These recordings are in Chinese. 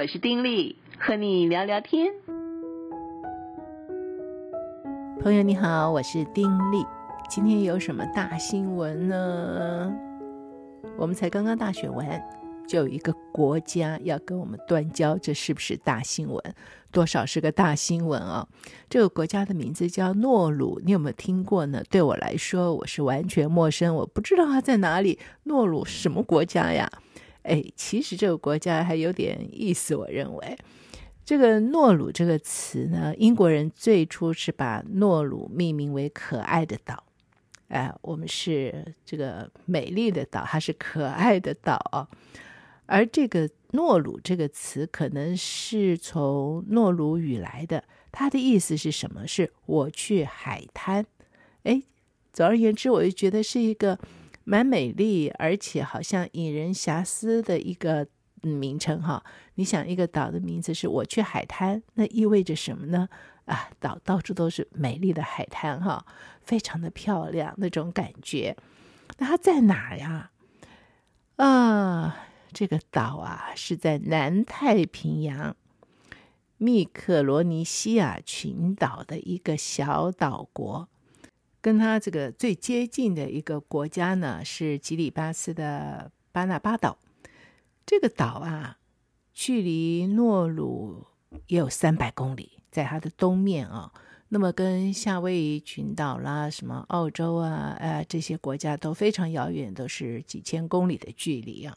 我是丁力，和你聊聊天。朋友你好，我是丁力。今天有什么大新闻呢？我们才刚刚大选完，就有一个国家要跟我们断交，这是不是大新闻？多少是个大新闻啊！这个国家的名字叫诺鲁，你有没有听过呢？对我来说，我是完全陌生，我不知道它在哪里。诺鲁什么国家呀？哎，其实这个国家还有点意思，我认为。这个诺鲁这个词呢，英国人最初是把诺鲁命名为可爱的岛。哎，我们是这个美丽的岛，它是可爱的岛哦。而这个诺鲁这个词可能是从诺鲁语来的，它的意思是什么？是我去海滩。哎，总而言之，我就觉得是一个蛮美丽，而且好像引人遐思的一个。名称哈，你想一个岛的名字是我去海滩，那意味着什么呢？啊，岛到处都是美丽的海滩哈，非常的漂亮那种感觉。那它在哪儿呀？啊，这个岛啊是在南太平洋密克罗尼西亚群岛的一个小岛国，跟他这个最接近的一个国家呢是吉里巴斯的巴拿巴岛。这个岛啊，距离诺鲁也有三百公里，在它的东面啊。那么跟夏威夷群岛啦、什么澳洲啊、呃这些国家都非常遥远，都是几千公里的距离啊。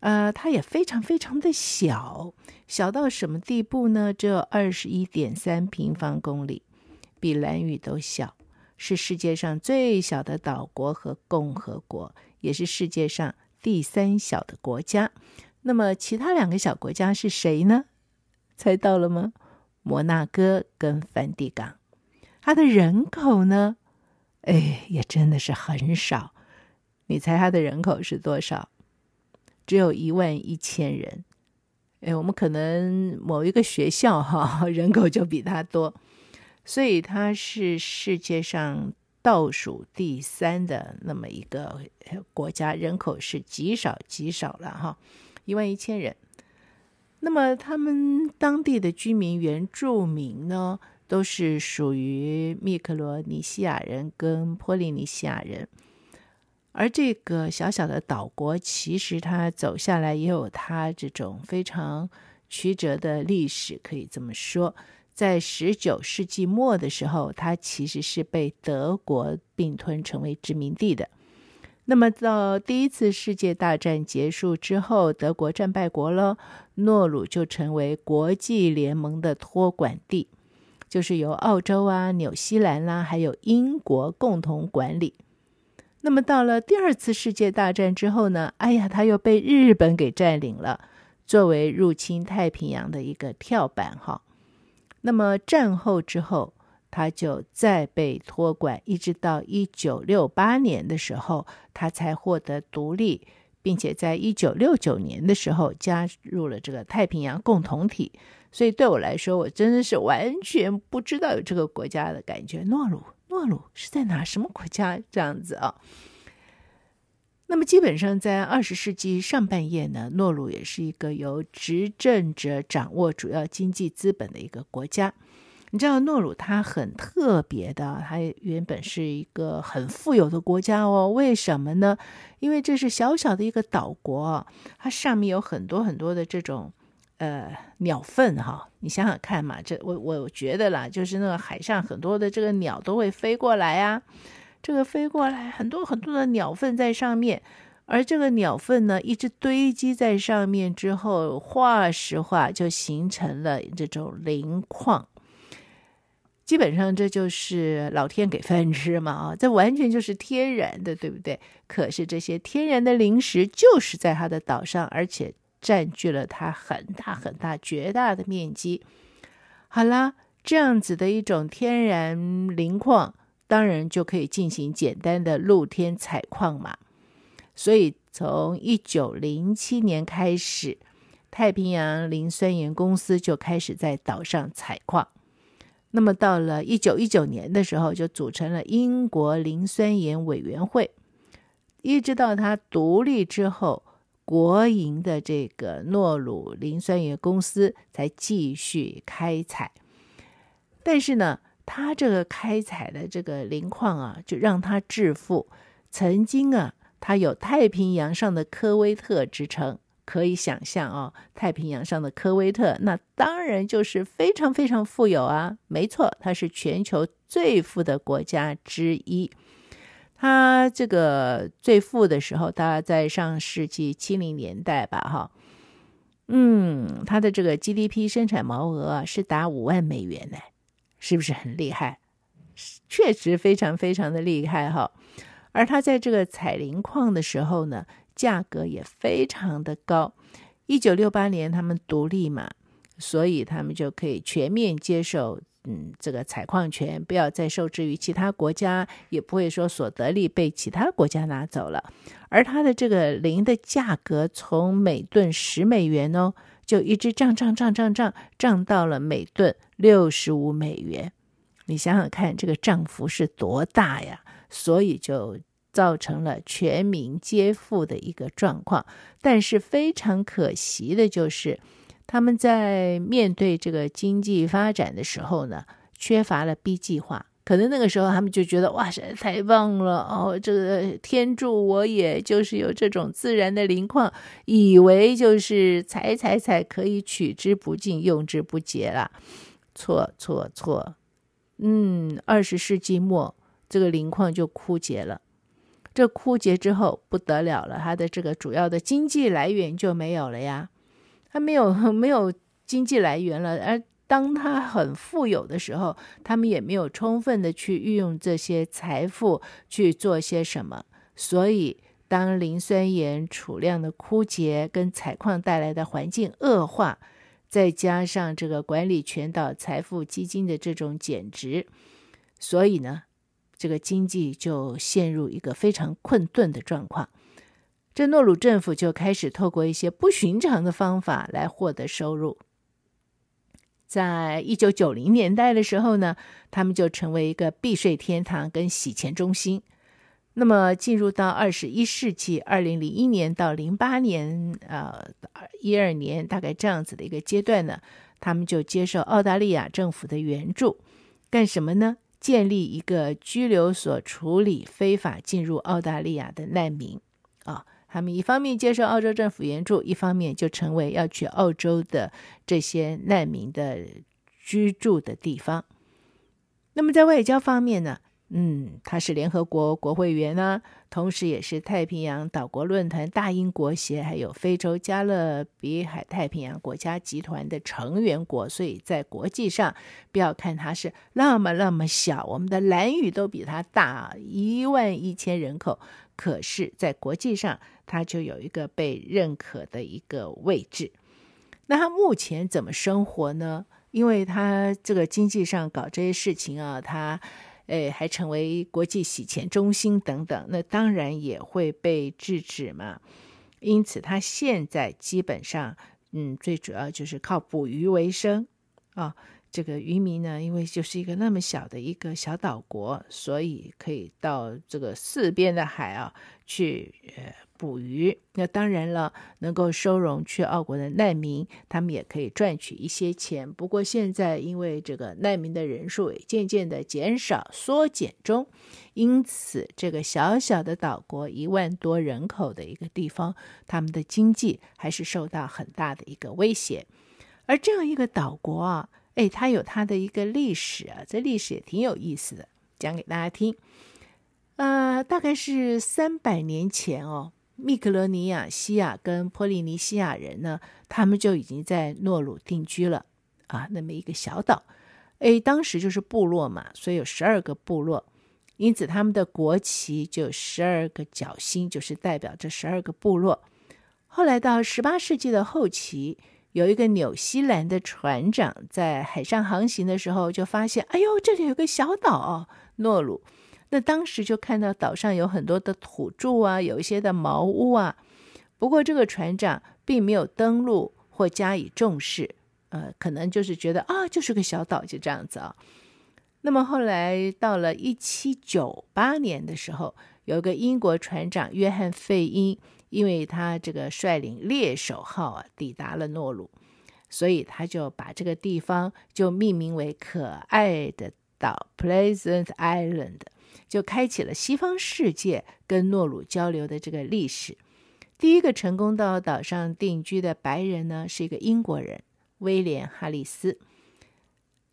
呃，它也非常非常的小，小到什么地步呢？只有二十一点三平方公里，比蓝屿都小，是世界上最小的岛国和共和国，也是世界上。第三小的国家，那么其他两个小国家是谁呢？猜到了吗？摩纳哥跟梵蒂冈。它的人口呢？哎，也真的是很少。你猜它的人口是多少？只有一万一千人。哎，我们可能某一个学校哈，人口就比它多，所以它是世界上。倒数第三的那么一个国家，人口是极少极少了哈，一万一千人。那么他们当地的居民原住民呢，都是属于密克罗尼西亚人跟波利尼西亚人。而这个小小的岛国，其实它走下来也有它这种非常曲折的历史，可以这么说。在十九世纪末的时候，它其实是被德国并吞成为殖民地的。那么到第一次世界大战结束之后，德国战败国了，诺鲁就成为国际联盟的托管地，就是由澳洲啊、纽西兰啦、还有英国共同管理。那么到了第二次世界大战之后呢，哎呀，它又被日本给占领了，作为入侵太平洋的一个跳板哈。那么战后之后，他就再被托管，一直到一九六八年的时候，他才获得独立，并且在一九六九年的时候加入了这个太平洋共同体。所以对我来说，我真的是完全不知道有这个国家的感觉。诺鲁，诺鲁是在哪？什么国家？这样子啊？那么基本上在二十世纪上半叶呢，诺鲁也是一个由执政者掌握主要经济资本的一个国家。你知道诺鲁它很特别的，它原本是一个很富有的国家哦。为什么呢？因为这是小小的一个岛国，它上面有很多很多的这种呃鸟粪哈。你想想看嘛，这我我觉得啦，就是那个海上很多的这个鸟都会飞过来啊。这个飞过来很多很多的鸟粪在上面，而这个鸟粪呢，一直堆积在上面之后，化石化就形成了这种磷矿。基本上这就是老天给饭吃嘛啊，这完全就是天然的，对不对？可是这些天然的灵石就是在它的岛上，而且占据了它很大很大绝大的面积。好啦，这样子的一种天然磷矿。当然就可以进行简单的露天采矿嘛，所以从一九零七年开始，太平洋磷酸盐公司就开始在岛上采矿。那么到了一九一九年的时候，就组成了英国磷酸盐委员会。一直到它独立之后，国营的这个诺鲁磷酸盐公司才继续开采。但是呢，他这个开采的这个磷矿啊，就让他致富。曾经啊，他有太平洋上的科威特之称。可以想象哦，太平洋上的科威特，那当然就是非常非常富有啊。没错，它是全球最富的国家之一。他这个最富的时候，大概在上世纪七零年代吧，哈。嗯，他的这个 GDP 生产毛额啊，是达五万美元呢，是不是很厉害？确实非常非常的厉害哈。而它在这个采磷矿的时候呢，价格也非常的高。一九六八年他们独立嘛，所以他们就可以全面接受，嗯，这个采矿权不要再受制于其他国家，也不会说所得利被其他国家拿走了。而它的这个磷的价格从每吨十美元哦，就一直涨涨涨涨涨涨到了每吨六十五美元。你想想看，这个涨幅是多大呀？所以就。造成了全民皆富的一个状况，但是非常可惜的就是，他们在面对这个经济发展的时候呢，缺乏了 B 计划。可能那个时候他们就觉得哇塞，太棒了哦，这个天助我也，就是有这种自然的磷矿，以为就是采采采可以取之不尽，用之不竭了。错错错，嗯，二十世纪末这个磷矿就枯竭了。这枯竭之后不得了了，它的这个主要的经济来源就没有了呀，它没有 没有经济来源了。而当他很富有的时候，他们也没有充分的去运用这些财富去做些什么。所以，当磷酸盐储量的枯竭跟采矿带来的环境恶化，再加上这个管理全岛财富基金的这种减值，所以呢。这个经济就陷入一个非常困顿的状况，这诺鲁政府就开始透过一些不寻常的方法来获得收入。在一九九零年代的时候呢，他们就成为一个避税天堂跟洗钱中心。那么进入到二十一世纪，二零零一年到零八年，呃，一二年大概这样子的一个阶段呢，他们就接受澳大利亚政府的援助，干什么呢？建立一个拘留所，处理非法进入澳大利亚的难民，他们一方面接受澳洲政府援助，一方面就成为要去澳洲的这些难民的居住的地方。那么在外交方面呢？嗯，他是联合国国会员呢，同时也是太平洋岛国论坛大英国协，还有非洲加勒比海太平洋国家集团的成员国，所以在国际上，不要看它是那么那么小，我们的蓝屿都比它大一万一千人口，可是，在国际上，它就有一个被认可的一个位置。那他目前怎么生活呢？因为他这个经济上搞这些事情啊，他。诶，还成为国际洗钱中心等等，那当然也会被制止嘛。因此，他现在基本上，嗯，最主要就是靠捕鱼为生啊。这个渔民呢，因为就是一个那么小的一个小岛国，所以可以到这个四边的海啊去呃。捕鱼，那当然了，能够收容去澳国的难民，他们也可以赚取一些钱。不过现在因为这个难民的人数也渐渐的减少、缩减中，因此这个小小的岛国一万多人口的一个地方，他们的经济还是受到很大的一个威胁。而这样一个岛国啊，哎，它有它的一个历史啊，这历史也挺有意思的，讲给大家听。呃，大概是三百年前哦。密克罗尼亚、西亚跟波利尼西亚人呢，他们就已经在诺鲁定居了啊，那么一个小岛，哎，当时就是部落嘛，所以有十二个部落，因此他们的国旗就十二个角星，就是代表这十二个部落。后来到十八世纪的后期，有一个纽西兰的船长在海上航行的时候，就发现，哎呦，这里有个小岛哦，诺鲁。那当时就看到岛上有很多的土著啊，有一些的茅屋啊。不过这个船长并没有登陆或加以重视，呃，可能就是觉得啊，就是个小岛，就这样子啊。那么后来到了一七九八年的时候，有个英国船长约翰费因因为他这个率领猎手号啊抵达了诺鲁，所以他就把这个地方就命名为可爱的岛 （Pleasant Island），就开启了西方世界跟诺鲁交流的这个历史。第一个成功到岛上定居的白人呢，是一个英国人威廉·哈里斯。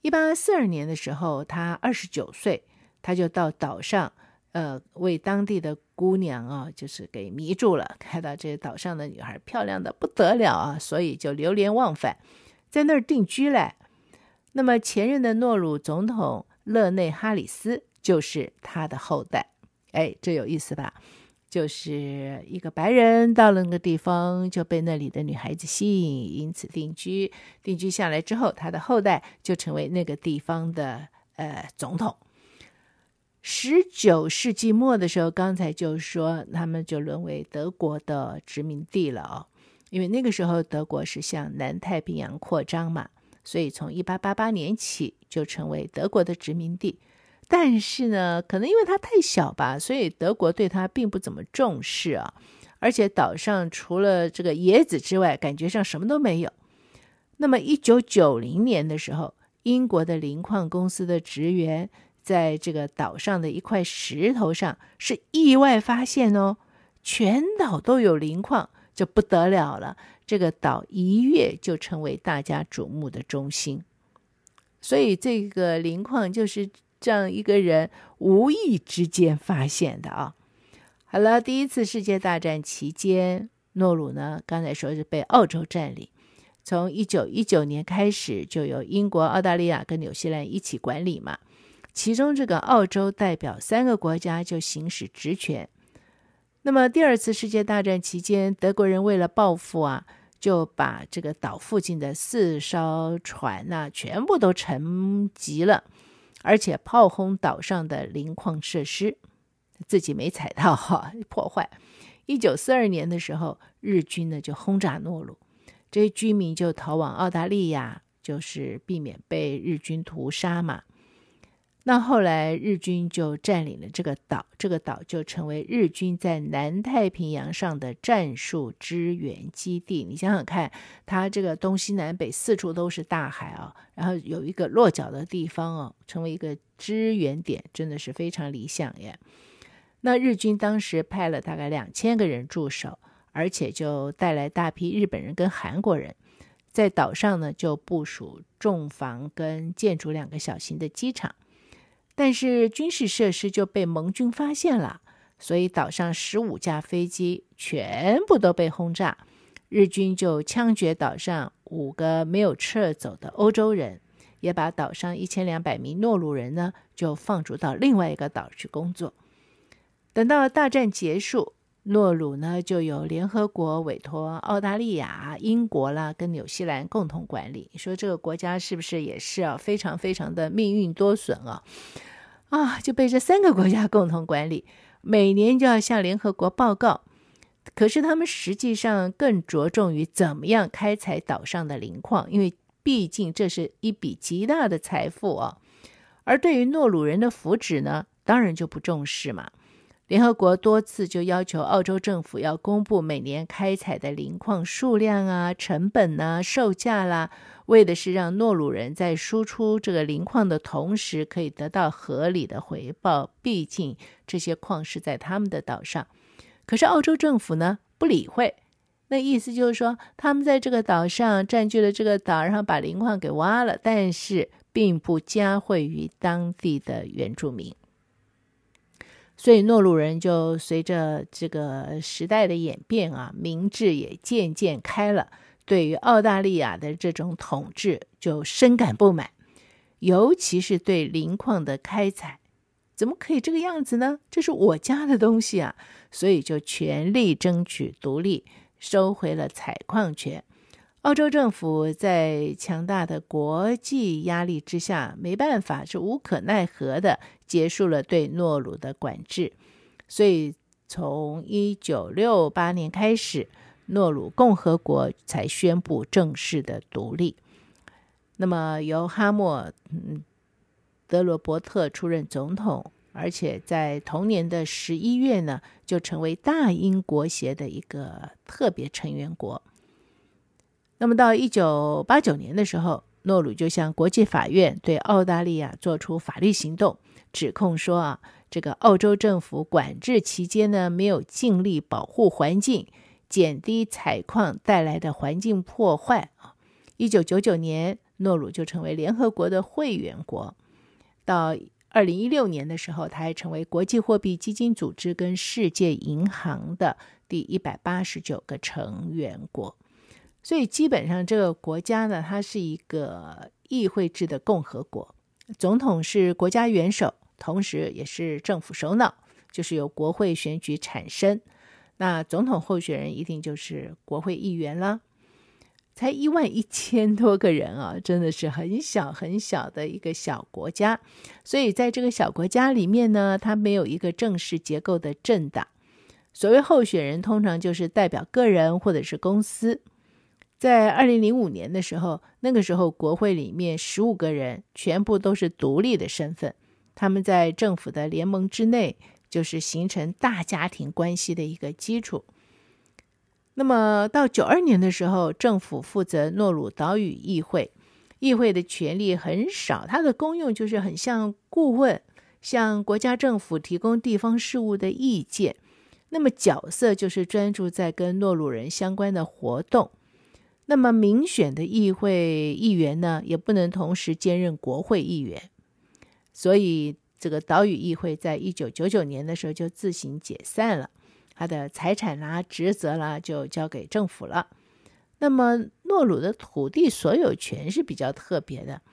一八四二年的时候，他二十九岁，他就到岛上，呃，为当地的姑娘啊，就是给迷住了。看到这岛上的女孩漂亮的不得了啊，所以就流连忘返，在那儿定居了。那么前任的诺鲁总统勒内·哈里斯就是他的后代。哎，这有意思吧？就是一个白人到了那个地方，就被那里的女孩子吸引，因此定居。定居下来之后，他的后代就成为那个地方的呃总统。十九世纪末的时候，刚才就说他们就沦为德国的殖民地了哦，因为那个时候德国是向南太平洋扩张嘛，所以从一八八八年起就成为德国的殖民地。但是呢，可能因为它太小吧，所以德国对它并不怎么重视啊。而且岛上除了这个椰子之外，感觉上什么都没有。那么，一九九零年的时候，英国的磷矿公司的职员在这个岛上的一块石头上是意外发现哦，全岛都有磷矿，就不得了了。这个岛一跃就成为大家瞩目的中心。所以，这个磷矿就是。这样一个人无意之间发现的啊。好了，第一次世界大战期间，诺鲁呢，刚才说是被澳洲占领。从一九一九年开始，就由英国、澳大利亚跟纽西兰一起管理嘛。其中这个澳洲代表三个国家就行使职权。那么第二次世界大战期间，德国人为了报复啊，就把这个岛附近的四艘船呐、全部都沉击了。而且炮轰岛上的磷矿设施，自己没踩到哈，破坏。一九四二年的时候，日军呢就轰炸诺鲁，这些居民就逃往澳大利亚，就是避免被日军屠杀嘛。那后来日军就占领了这个岛，这个岛就成为日军在南太平洋上的战术支援基地。你想想看，它这个东西南北四处都是大海啊，然后有一个落脚的地方哦，成为一个支援点，真的是非常理想耶。那日军当时派了大概两千个人驻守，而且就带来大批日本人跟韩国人，在岛上呢就部署重防跟建筑两个小型的机场。但是军事设施就被盟军发现了，所以岛上十五架飞机全部都被轰炸。日军就枪决岛上五个没有撤走的欧洲人，也把岛上一千两百名诺鲁人呢就放逐到另外一个岛去工作。等到大战结束，诺鲁呢就由联合国委托澳大利亚、英国啦跟纽西兰共同管理。你说这个国家是不是也是啊？非常非常的命运多损啊！啊，就被这三个国家共同管理，每年就要向联合国报告。可是他们实际上更着重于怎么样开采岛上的磷矿，因为毕竟这是一笔极大的财富啊。而对于诺鲁人的福祉呢，当然就不重视嘛。联合国多次就要求澳洲政府要公布每年开采的磷矿数量啊、成本呐、啊、售价啦。为的是让诺鲁人在输出这个磷矿的同时，可以得到合理的回报。毕竟这些矿是在他们的岛上。可是澳洲政府呢，不理会。那意思就是说，他们在这个岛上占据了这个岛，然后把磷矿给挖了，但是并不加惠于当地的原住民。所以诺鲁人就随着这个时代的演变啊，民智也渐渐开了。对于澳大利亚的这种统治就深感不满，尤其是对磷矿的开采，怎么可以这个样子呢？这是我家的东西啊！所以就全力争取独立，收回了采矿权。澳洲政府在强大的国际压力之下，没办法，是无可奈何的结束了对诺鲁的管制。所以从一九六八年开始。诺鲁共和国才宣布正式的独立。那么由哈默、嗯、德罗伯特出任总统，而且在同年的十一月呢，就成为大英国协的一个特别成员国。那么到一九八九年的时候，诺鲁就向国际法院对澳大利亚做出法律行动，指控说啊，这个澳洲政府管制期间呢，没有尽力保护环境，减低采矿带来的环境破坏啊。一九九九年，诺鲁就成为联合国的会员国，到。二零一六年的时候，他还成为国际货币基金组织跟世界银行的第一百八十九个成员国。所以基本上这个国家呢，它是一个议会制的共和国，总统是国家元首，同时也是政府首脑，就是由国会选举产生。那总统候选人一定就是国会议员了。才一万一千多个人啊，真的是很小很小的一个小国家。所以在这个小国家里面呢，它没有一个正式结构的政党。所谓候选人，通常就是代表个人或者是公司。在二零零五年的时候，那个时候国会里面十五个人全部都是独立的身份，他们在政府的联盟之内，就是形成大家庭关系的一个基础。那么到九二年的时候，政府负责诺鲁岛屿议会，议会的权力很少，它的功用就是很像顾问，向国家政府提供地方事务的意见。那么角色就是专注在跟诺鲁人相关的活动。那么民选的议会议员呢，也不能同时兼任国会议员，所以这个岛屿议会在一九九九年的时候就自行解散了。他的财产啦、职责啦，就交给政府了。那么，诺鲁的土地所有权是比较特别的，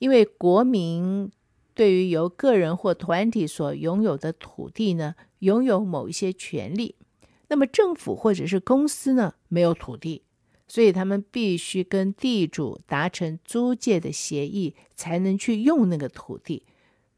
因为国民对于由个人或团体所拥有的土地呢，拥有某一些权利。那么，政府或者是公司呢，没有土地，所以他们必须跟地主达成租借的协议，才能去用那个土地。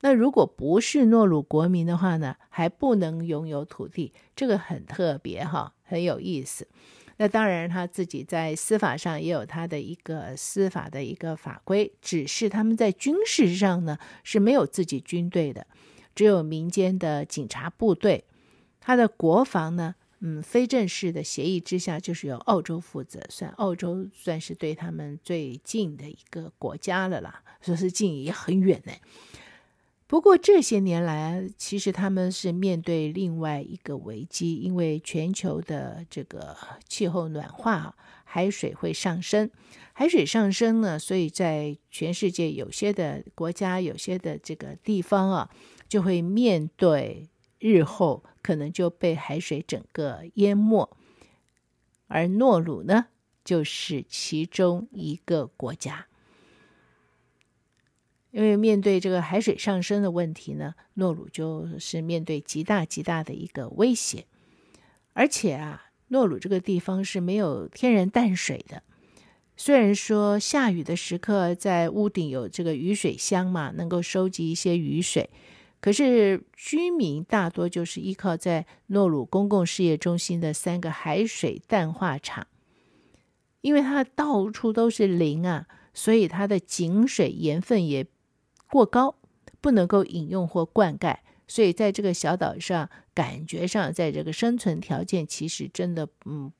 那如果不是诺鲁国民的话呢，还不能拥有土地，这个很特别哈，很有意思。那当然他自己在司法上也有他的一个司法的一个法规，只是他们在军事上呢是没有自己军队的，只有民间的警察部队。他的国防呢，嗯，非正式的协议之下，就是由澳洲负责，算澳洲算是对他们最近的一个国家了啦，说是近也很远呢。不过这些年来，其实他们是面对另外一个危机，因为全球的这个气候暖化，海水会上升。海水上升呢，所以在全世界有些的国家、有些的这个地方啊，就会面对日后可能就被海水整个淹没。而诺鲁呢，就是其中一个国家。因为面对这个海水上升的问题呢，诺鲁就是面对极大极大的一个威胁，而且啊，诺鲁这个地方是没有天然淡水的。虽然说下雨的时刻在屋顶有这个雨水箱嘛，能够收集一些雨水，可是居民大多就是依靠在诺鲁公共事业中心的三个海水淡化厂，因为它到处都是林啊，所以它的井水盐分也过高，不能够饮用或灌溉，所以在这个小岛上，感觉上在这个生存条件其实真的嗯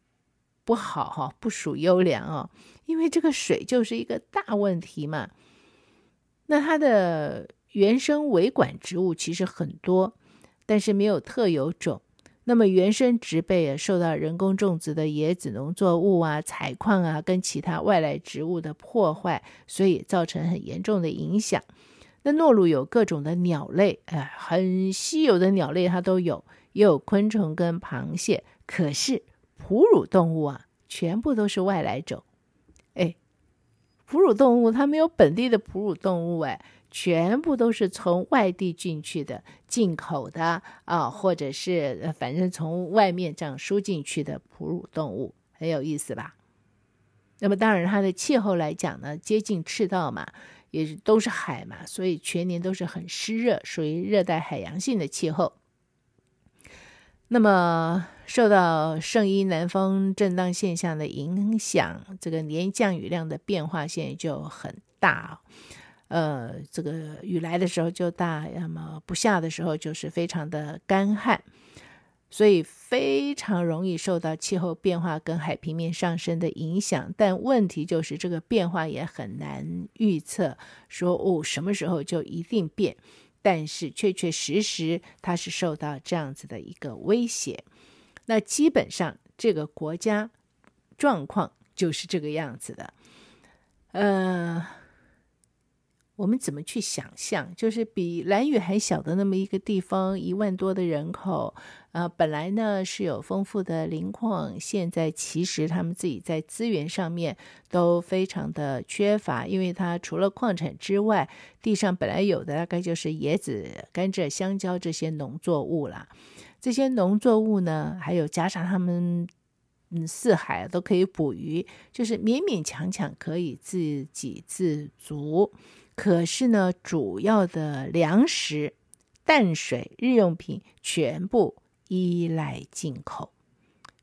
不好哈，不属优良哦，因为这个水就是一个大问题嘛。那它的原生维管植物其实很多，但是没有特有种。那么原生植被受到人工种植的椰子农作物啊、采矿啊跟其他外来植物的破坏，所以造成很严重的影响。那诺鲁有各种的鸟类，哎，很稀有的鸟类它都有，也有昆虫跟螃蟹。可是哺乳动物啊，全部都是外来种。哎，哺乳动物它没有本地的哺乳动物，哎，全部都是从外地进去的、进口的啊，或者是反正从外面这样输进去的哺乳动物，很有意思吧？那么当然，它的气候来讲呢，接近赤道嘛。也都是海嘛，所以全年都是很湿热，属于热带海洋性的气候。那么受到圣伊南风震荡现象的影响，这个年降雨量的变化现在就很大。呃，这个雨来的时候就大，那么不下的时候就是非常的干旱，所以非常容易受到气候变化跟海平面上升的影响。但问题就是这个变化也很难预测，说哦什么时候就一定变，但是确确实实它是受到这样子的一个威胁。那基本上这个国家状况就是这个样子的，呃。我们怎么去想象？就是比蓝屿还小的那么一个地方，一万多的人口，呃，本来呢是有丰富的磷矿，现在其实他们自己在资源上面都非常的缺乏，因为它除了矿产之外，地上本来有的大概就是椰子、甘蔗、香蕉这些农作物啦。这些农作物呢，还有加上他们嗯四海都可以捕鱼，就是勉勉强强可以自给自足。可是呢，主要的粮食、淡水、日用品全部依赖进口，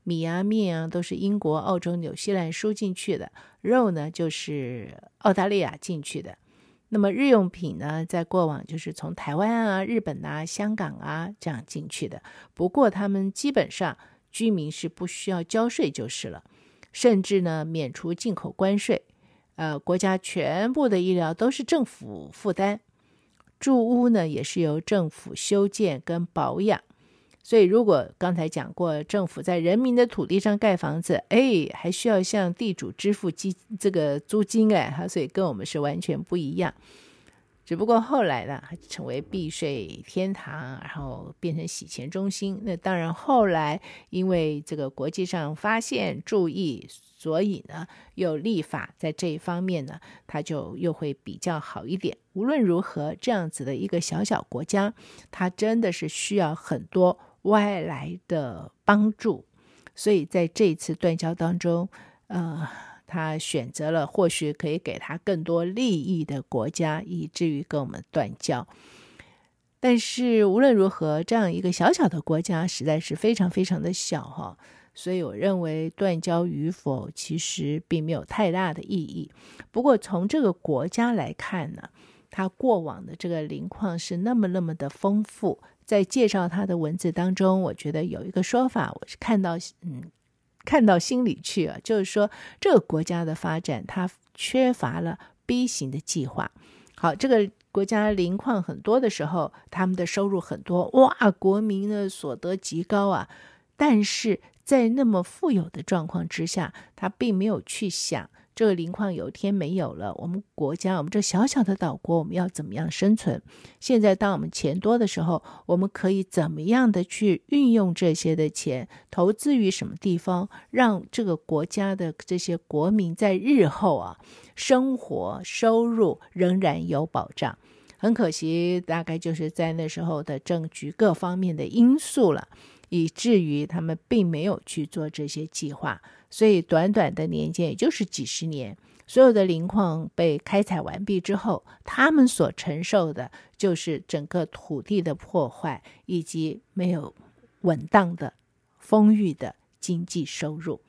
米啊、面啊都是英国、澳洲、纽西兰输进去的，肉呢就是澳大利亚进去的。那么日用品呢，在过往就是从台湾啊、日本啊、香港啊这样进去的。不过他们基本上居民是不需要交税就是了，甚至呢免除进口关税。呃，国家全部的医疗都是政府负担，住屋呢也是由政府修建跟保养，所以如果刚才讲过，政府在人民的土地上盖房子，哎，还需要向地主支付基这个租金哎，所以跟我们是完全不一样。只不过后来呢，成为避税天堂，然后变成洗钱中心。那当然，后来因为这个国际上发现注意，所以呢，又立法在这一方面呢，它就又会比较好一点。无论如何，这样子的一个小小国家，它真的是需要很多外来的帮助。所以在这一次断交当中，呃。他选择了或许可以给他更多利益的国家，以至于跟我们断交。但是无论如何，这样一个小小的国家实在是非常非常的小哈，所以我认为断交与否其实并没有太大的意义。不过从这个国家来看呢，它过往的这个磷矿是那么那么的丰富。在介绍它的文字当中，我觉得有一个说法，我是看到嗯。看到心里去啊，就是说这个国家的发展，它缺乏了 B 型的计划。好，这个国家磷矿很多的时候，他们的收入很多，哇，国民的所得极高啊。但是在那么富有的状况之下，他并没有去想。这个磷矿有一天没有了，我们国家，我们这小小的岛国，我们要怎么样生存？现在当我们钱多的时候，我们可以怎么样的去运用这些的钱，投资于什么地方，让这个国家的这些国民在日后啊，生活收入仍然有保障。很可惜，大概就是在那时候的政局各方面的因素了，以至于他们并没有去做这些计划。所以，短短的年间，也就是几十年，所有的磷矿被开采完毕之后，他们所承受的就是整个土地的破坏，以及没有稳当的、丰裕的经济收入。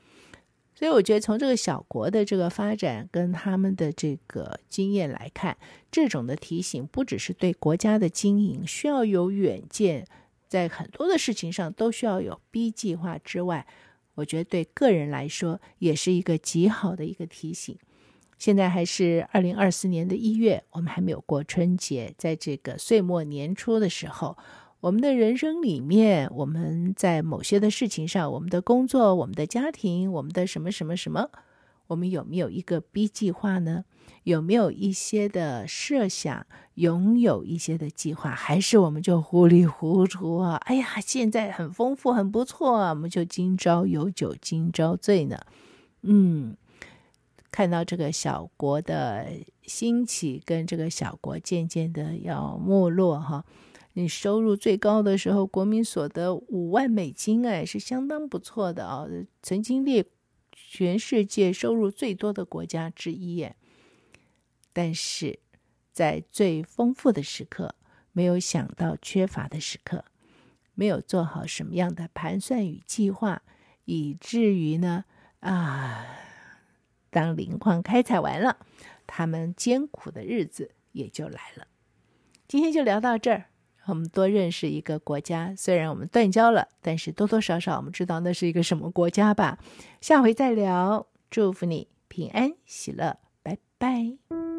所以，我觉得从这个小国的这个发展跟他们的这个经验来看，这种的提醒不只是对国家的经营需要有远见，在很多的事情上都需要有 B 计划之外。我觉得对个人来说也是一个极好的一个提醒。现在还是二零二四年的一月，我们还没有过春节，在这个岁末年初的时候，我们的人生里面，我们在某些的事情上，我们的工作、我们的家庭、我们的什么什么什么。我们有没有一个 B 计划呢？有没有一些的设想？拥有一些的计划，还是我们就糊里糊涂啊？哎呀，现在很丰富，很不错啊，我们就今朝有酒今朝醉呢。嗯，看到这个小国的兴起，跟这个小国渐渐的要没落哈。你收入最高的时候，国民所得五万美金，哎，是相当不错的啊，曾经列。全世界收入最多的国家之一，但是在最丰富的时刻，没有想到缺乏的时刻，没有做好什么样的盘算与计划，以至于呢，啊，当磷矿开采完了，他们艰苦的日子也就来了。今天就聊到这儿，我们多认识一个国家。虽然我们断交了，但是多多少少我们知道那是一个什么国家吧。下回再聊，祝福你平安喜乐，拜拜。